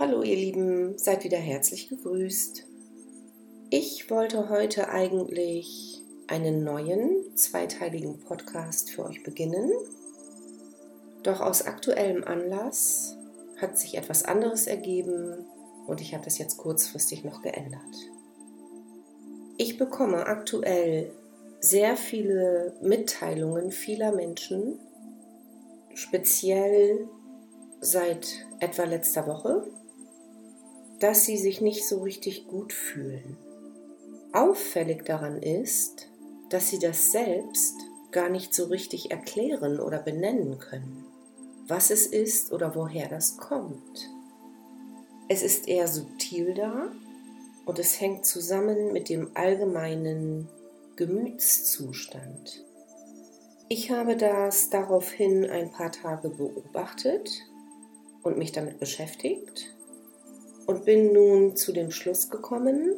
Hallo ihr Lieben, seid wieder herzlich gegrüßt. Ich wollte heute eigentlich einen neuen zweiteiligen Podcast für euch beginnen. Doch aus aktuellem Anlass hat sich etwas anderes ergeben und ich habe das jetzt kurzfristig noch geändert. Ich bekomme aktuell sehr viele Mitteilungen vieler Menschen, speziell seit etwa letzter Woche, dass sie sich nicht so richtig gut fühlen. Auffällig daran ist, dass sie das selbst gar nicht so richtig erklären oder benennen können, was es ist oder woher das kommt. Es ist eher subtil da und es hängt zusammen mit dem allgemeinen Gemütszustand. Ich habe das daraufhin ein paar Tage beobachtet und mich damit beschäftigt und bin nun zu dem Schluss gekommen,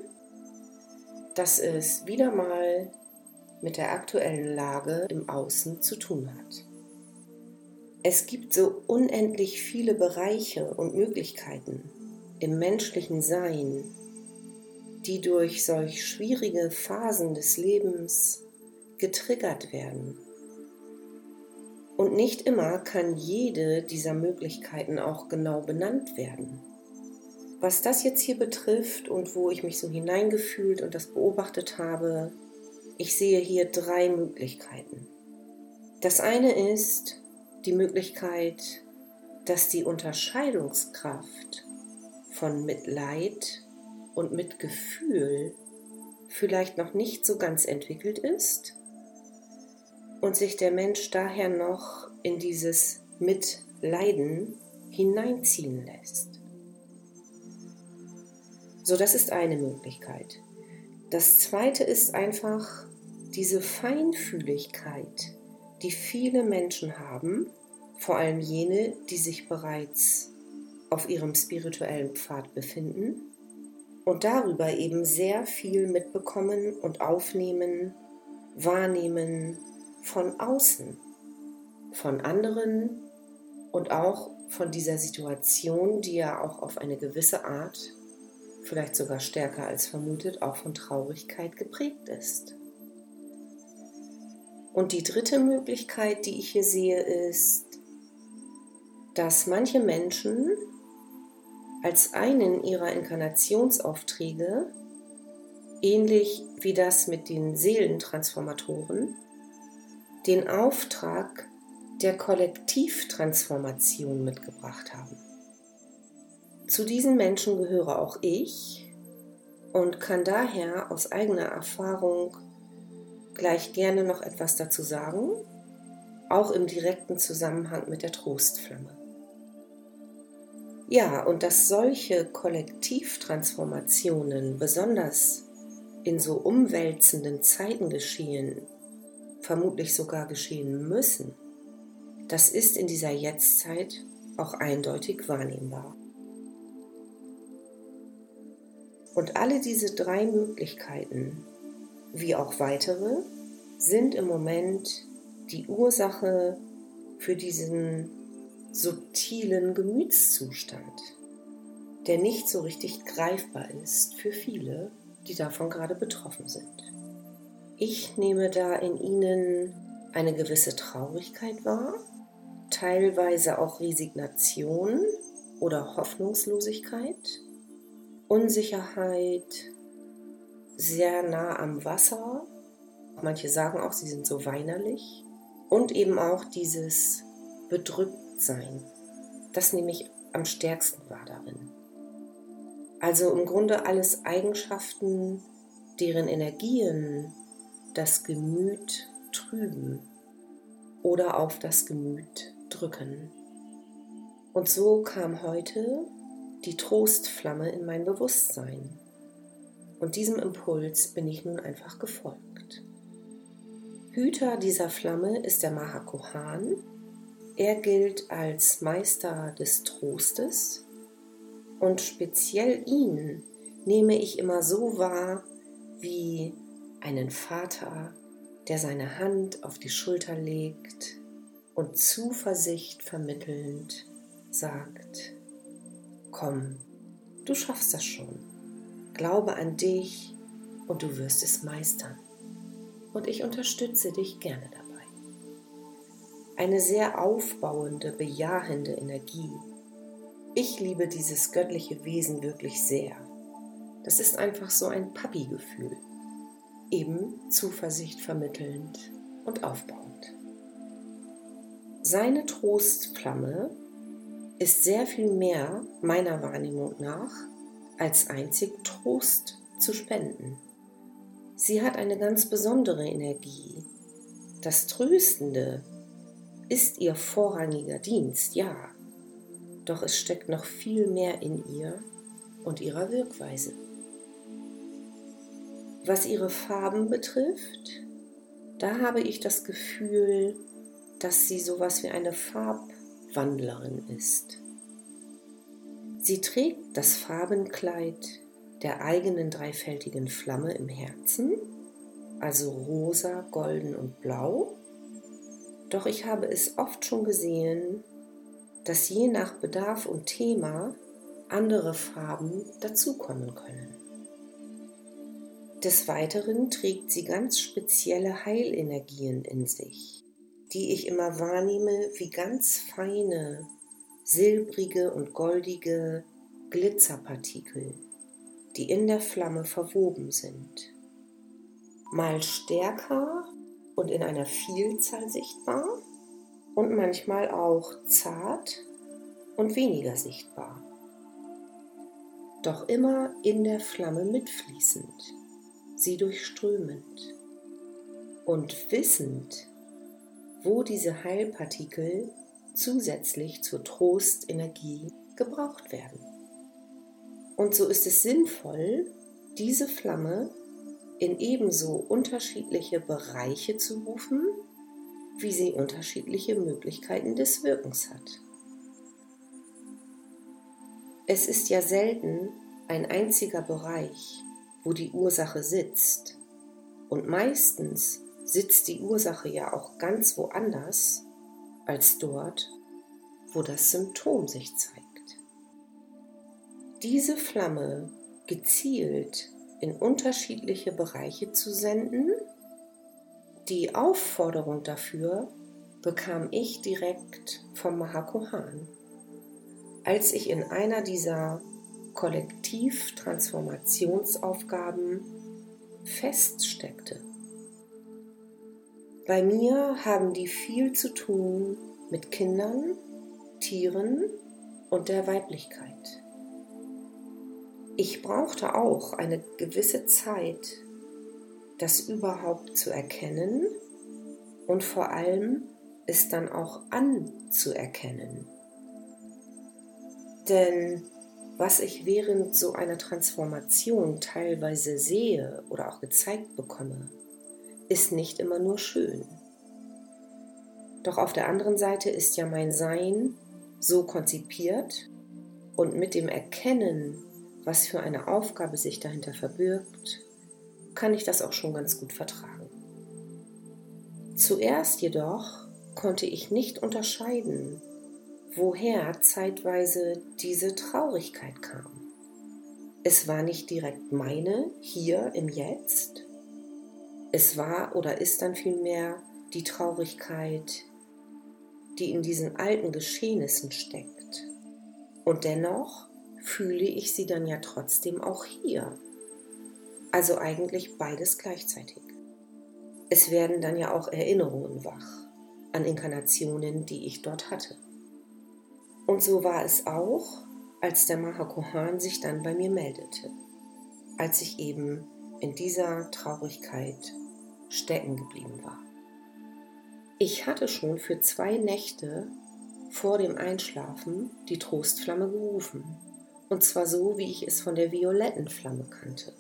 dass es wieder mal mit der aktuellen Lage im Außen zu tun hat. Es gibt so unendlich viele Bereiche und Möglichkeiten im menschlichen Sein, die durch solch schwierige Phasen des Lebens getriggert werden. Und nicht immer kann jede dieser Möglichkeiten auch genau benannt werden. Was das jetzt hier betrifft und wo ich mich so hineingefühlt und das beobachtet habe, ich sehe hier drei Möglichkeiten. Das eine ist die Möglichkeit, dass die Unterscheidungskraft von Mitleid und Mitgefühl vielleicht noch nicht so ganz entwickelt ist und sich der Mensch daher noch in dieses Mitleiden hineinziehen lässt. So, das ist eine Möglichkeit. Das zweite ist einfach diese Feinfühligkeit, die viele Menschen haben, vor allem jene, die sich bereits auf ihrem spirituellen Pfad befinden und darüber eben sehr viel mitbekommen und aufnehmen, wahrnehmen von außen, von anderen und auch von dieser Situation, die ja auch auf eine gewisse Art vielleicht sogar stärker als vermutet, auch von Traurigkeit geprägt ist. Und die dritte Möglichkeit, die ich hier sehe, ist, dass manche Menschen als einen ihrer Inkarnationsaufträge, ähnlich wie das mit den Seelentransformatoren, den Auftrag der Kollektivtransformation mitgebracht haben. Zu diesen Menschen gehöre auch ich und kann daher aus eigener Erfahrung gleich gerne noch etwas dazu sagen, auch im direkten Zusammenhang mit der Trostflamme. Ja, und dass solche Kollektivtransformationen besonders in so umwälzenden Zeiten geschehen, vermutlich sogar geschehen müssen, das ist in dieser Jetztzeit auch eindeutig wahrnehmbar. Und alle diese drei Möglichkeiten, wie auch weitere, sind im Moment die Ursache für diesen subtilen Gemütszustand, der nicht so richtig greifbar ist für viele, die davon gerade betroffen sind. Ich nehme da in ihnen eine gewisse Traurigkeit wahr, teilweise auch Resignation oder Hoffnungslosigkeit Unsicherheit, sehr nah am Wasser. Manche sagen auch, sie sind so weinerlich. Und eben auch dieses Bedrücktsein. Das nehme ich am stärksten wahr darin. Also im Grunde alles Eigenschaften, deren Energien das Gemüt trüben oder auf das Gemüt drücken. Und so kam heute die Trostflamme in mein Bewusstsein. Und diesem Impuls bin ich nun einfach gefolgt. Hüter dieser Flamme ist der Mahakohan. Er gilt als Meister des Trostes und speziell ihn nehme ich immer so wahr wie einen Vater, der seine Hand auf die Schulter legt und Zuversicht vermittelnd sagt, Komm, Du schaffst das schon. Glaube an dich und du wirst es meistern. Und ich unterstütze dich gerne dabei. Eine sehr aufbauende, bejahende Energie. Ich liebe dieses göttliche Wesen wirklich sehr. Das ist einfach so ein Papi-Gefühl. Eben Zuversicht vermittelnd und aufbauend. Seine Trostflamme ist sehr viel mehr, meiner Wahrnehmung nach, als einzig Trost zu spenden. Sie hat eine ganz besondere Energie. Das Tröstende ist ihr vorrangiger Dienst, ja, doch es steckt noch viel mehr in ihr und ihrer Wirkweise. Was ihre Farben betrifft, da habe ich das Gefühl, dass sie sowas wie eine Farbwandlerin ist. Sie trägt das Farbenkleid der eigenen dreifältigen Flamme im Herzen, also rosa, golden und blau. Doch ich habe es oft schon gesehen, dass je nach Bedarf und Thema andere Farben dazukommen können. Des Weiteren trägt sie ganz spezielle Heilenergien in sich, die ich immer wahrnehme wie ganz feine, silbrige und goldige Glitzerpartikel die in der Flamme verwoben sind. Mal stärker und in einer Vielzahl sichtbar und manchmal auch zart und weniger sichtbar. Doch immer in der Flamme mitfließend, sie durchströmend und wissend, wo diese Heilpartikel zusätzlich zur Trostenergie gebraucht werden. Und so ist es sinnvoll, diese Flamme in ebenso unterschiedliche Bereiche zu rufen, wie sie unterschiedliche Möglichkeiten des Wirkens hat. Es ist ja selten ein einziger Bereich, wo die Ursache sitzt. Und meistens sitzt die Ursache ja auch ganz woanders als dort, wo das Symptom sich zeigt diese Flamme gezielt in unterschiedliche Bereiche zu senden. Die Aufforderung dafür bekam ich direkt vom Mahakohan, als ich in einer dieser Kollektivtransformationsaufgaben feststeckte. Bei mir haben die viel zu tun mit Kindern, Tieren und der Weiblichkeit. Ich brauchte auch eine gewisse Zeit, das überhaupt zu erkennen und vor allem es dann auch anzuerkennen. Denn was ich während so einer Transformation teilweise sehe oder auch gezeigt bekomme, ist nicht immer nur schön. Doch auf der anderen Seite ist ja mein Sein so konzipiert und mit dem Erkennen was für eine Aufgabe sich dahinter verbirgt, kann ich das auch schon ganz gut vertragen. Zuerst jedoch konnte ich nicht unterscheiden, woher zeitweise diese Traurigkeit kam. Es war nicht direkt meine hier im Jetzt. Es war oder ist dann vielmehr die Traurigkeit, die in diesen alten Geschehnissen steckt. Und dennoch fühle ich sie dann ja trotzdem auch hier. Also eigentlich beides gleichzeitig. Es werden dann ja auch Erinnerungen wach an Inkarnationen, die ich dort hatte. Und so war es auch, als der Mahakohan sich dann bei mir meldete, als ich eben in dieser Traurigkeit stecken geblieben war. Ich hatte schon für zwei Nächte vor dem Einschlafen die Trostflamme gerufen und zwar so, wie ich es von der violetten Flamme kannte.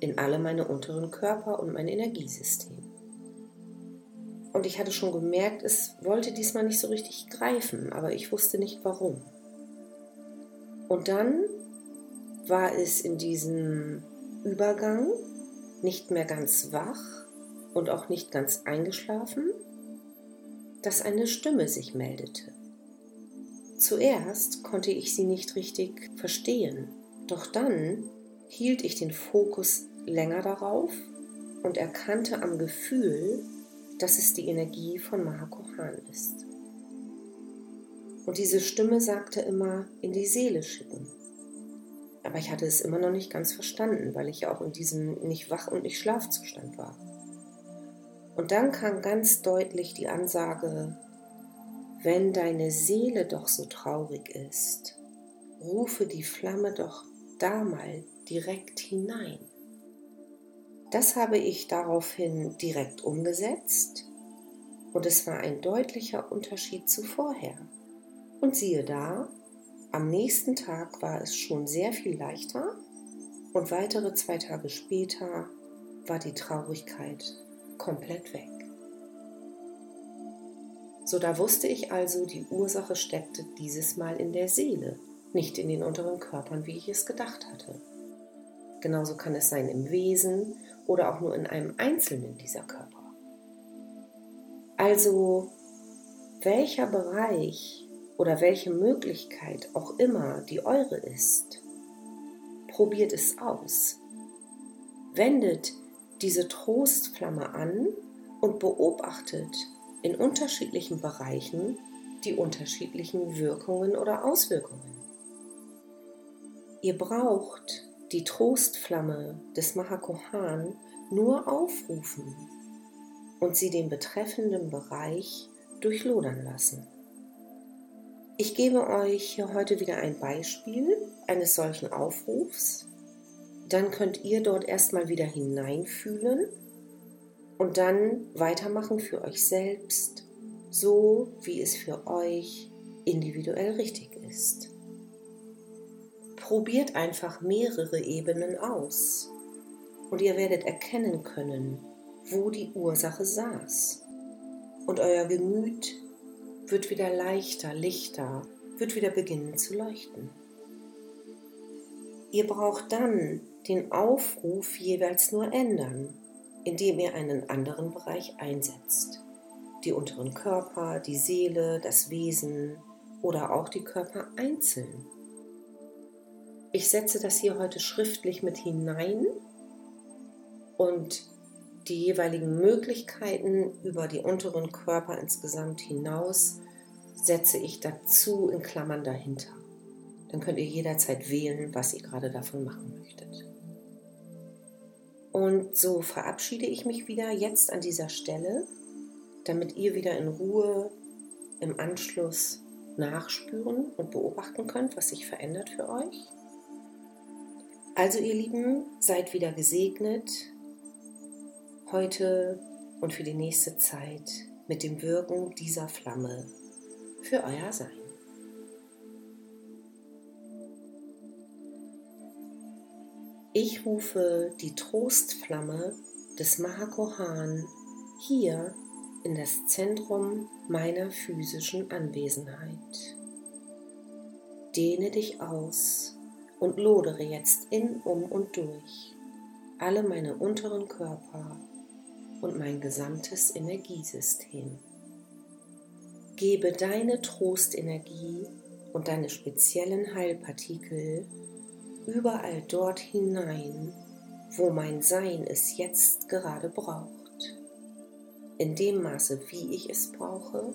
In alle meine unteren Körper und mein Energiesystem. Und ich hatte schon gemerkt, es wollte diesmal nicht so richtig greifen, aber ich wusste nicht warum. Und dann war es in diesem Übergang nicht mehr ganz wach und auch nicht ganz eingeschlafen, dass eine Stimme sich meldete. Zuerst konnte ich sie nicht richtig verstehen, Doch dann hielt ich den Fokus länger darauf und erkannte am Gefühl, dass es die Energie von Mahakohan ist. Und diese Stimme sagte immer, in die Seele schicken. Aber ich hatte es immer noch nicht ganz verstanden, weil ich ja auch in diesem nicht Wach- und nicht Schlafzustand war. Und dann kam ganz deutlich die Ansage, wenn deine Seele doch so traurig ist, rufe die Flamme doch da mal direkt hinein. Das habe ich daraufhin direkt umgesetzt und es war ein deutlicher Unterschied zu vorher. Und siehe da, am nächsten Tag war es schon sehr viel leichter und weitere zwei Tage später war die Traurigkeit komplett weg. So da wusste ich also, die Ursache steckte dieses Mal in der Seele, nicht in den unteren Körpern, wie ich es gedacht hatte. Genauso kann es sein im Wesen oder auch nur in einem einzelnen dieser Körper. Also, welcher Bereich oder welche Möglichkeit auch immer die eure ist, probiert es aus. Wendet diese Trostflamme an und beobachtet in unterschiedlichen Bereichen die unterschiedlichen Wirkungen oder Auswirkungen. Ihr braucht die Trostflamme des Mahakohan nur aufrufen und sie den betreffenden Bereich durchlodern lassen. Ich gebe euch hier heute wieder ein Beispiel eines solchen Aufrufs. Dann könnt ihr dort erstmal wieder hineinfühlen und dann weitermachen für euch selbst, so wie es für euch individuell richtig ist. Probiert einfach mehrere Ebenen aus und ihr werdet erkennen können, wo die Ursache saß. Und euer Gemüt wird wieder leichter, lichter, wird wieder beginnen zu leuchten. Ihr braucht dann den Aufruf jeweils nur ändern, indem ihr einen anderen Bereich einsetzt. Die unteren Körper, die Seele, das Wesen oder auch die Körper einzeln. Ich setze das hier heute schriftlich mit hinein und die jeweiligen Möglichkeiten über die unteren Körper insgesamt hinaus setze ich dazu in Klammern dahinter. Dann könnt ihr jederzeit wählen, was ihr gerade davon machen möchtet. Und so verabschiede ich mich wieder jetzt an dieser Stelle, damit ihr wieder in Ruhe im Anschluss nachspüren und beobachten könnt, was sich verändert für euch. Also ihr Lieben, seid wieder gesegnet heute und für die nächste Zeit mit dem Wirken dieser Flamme für euer Sein. Ich rufe die Trostflamme des Mahakohan hier in das Zentrum meiner physischen Anwesenheit. Dehne dich aus und lodere jetzt in, um und durch alle meine unteren Körper und mein gesamtes Energiesystem. Gebe deine Trostenergie und deine speziellen Heilpartikel überall dort hinein, wo mein Sein es jetzt gerade braucht. In dem Maße, wie ich es brauche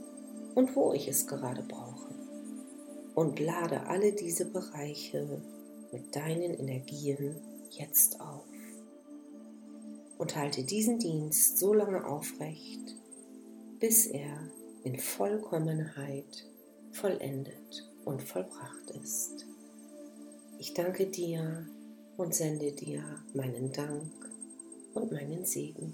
und wo ich es gerade brauche. Und lade alle diese Bereiche mit deinen Energien jetzt auf. Und halte diesen Dienst so lange aufrecht, bis er in Vollkommenheit vollendet und vollbracht ist. Ich danke dir und sende dir meinen Dank und meinen Segen.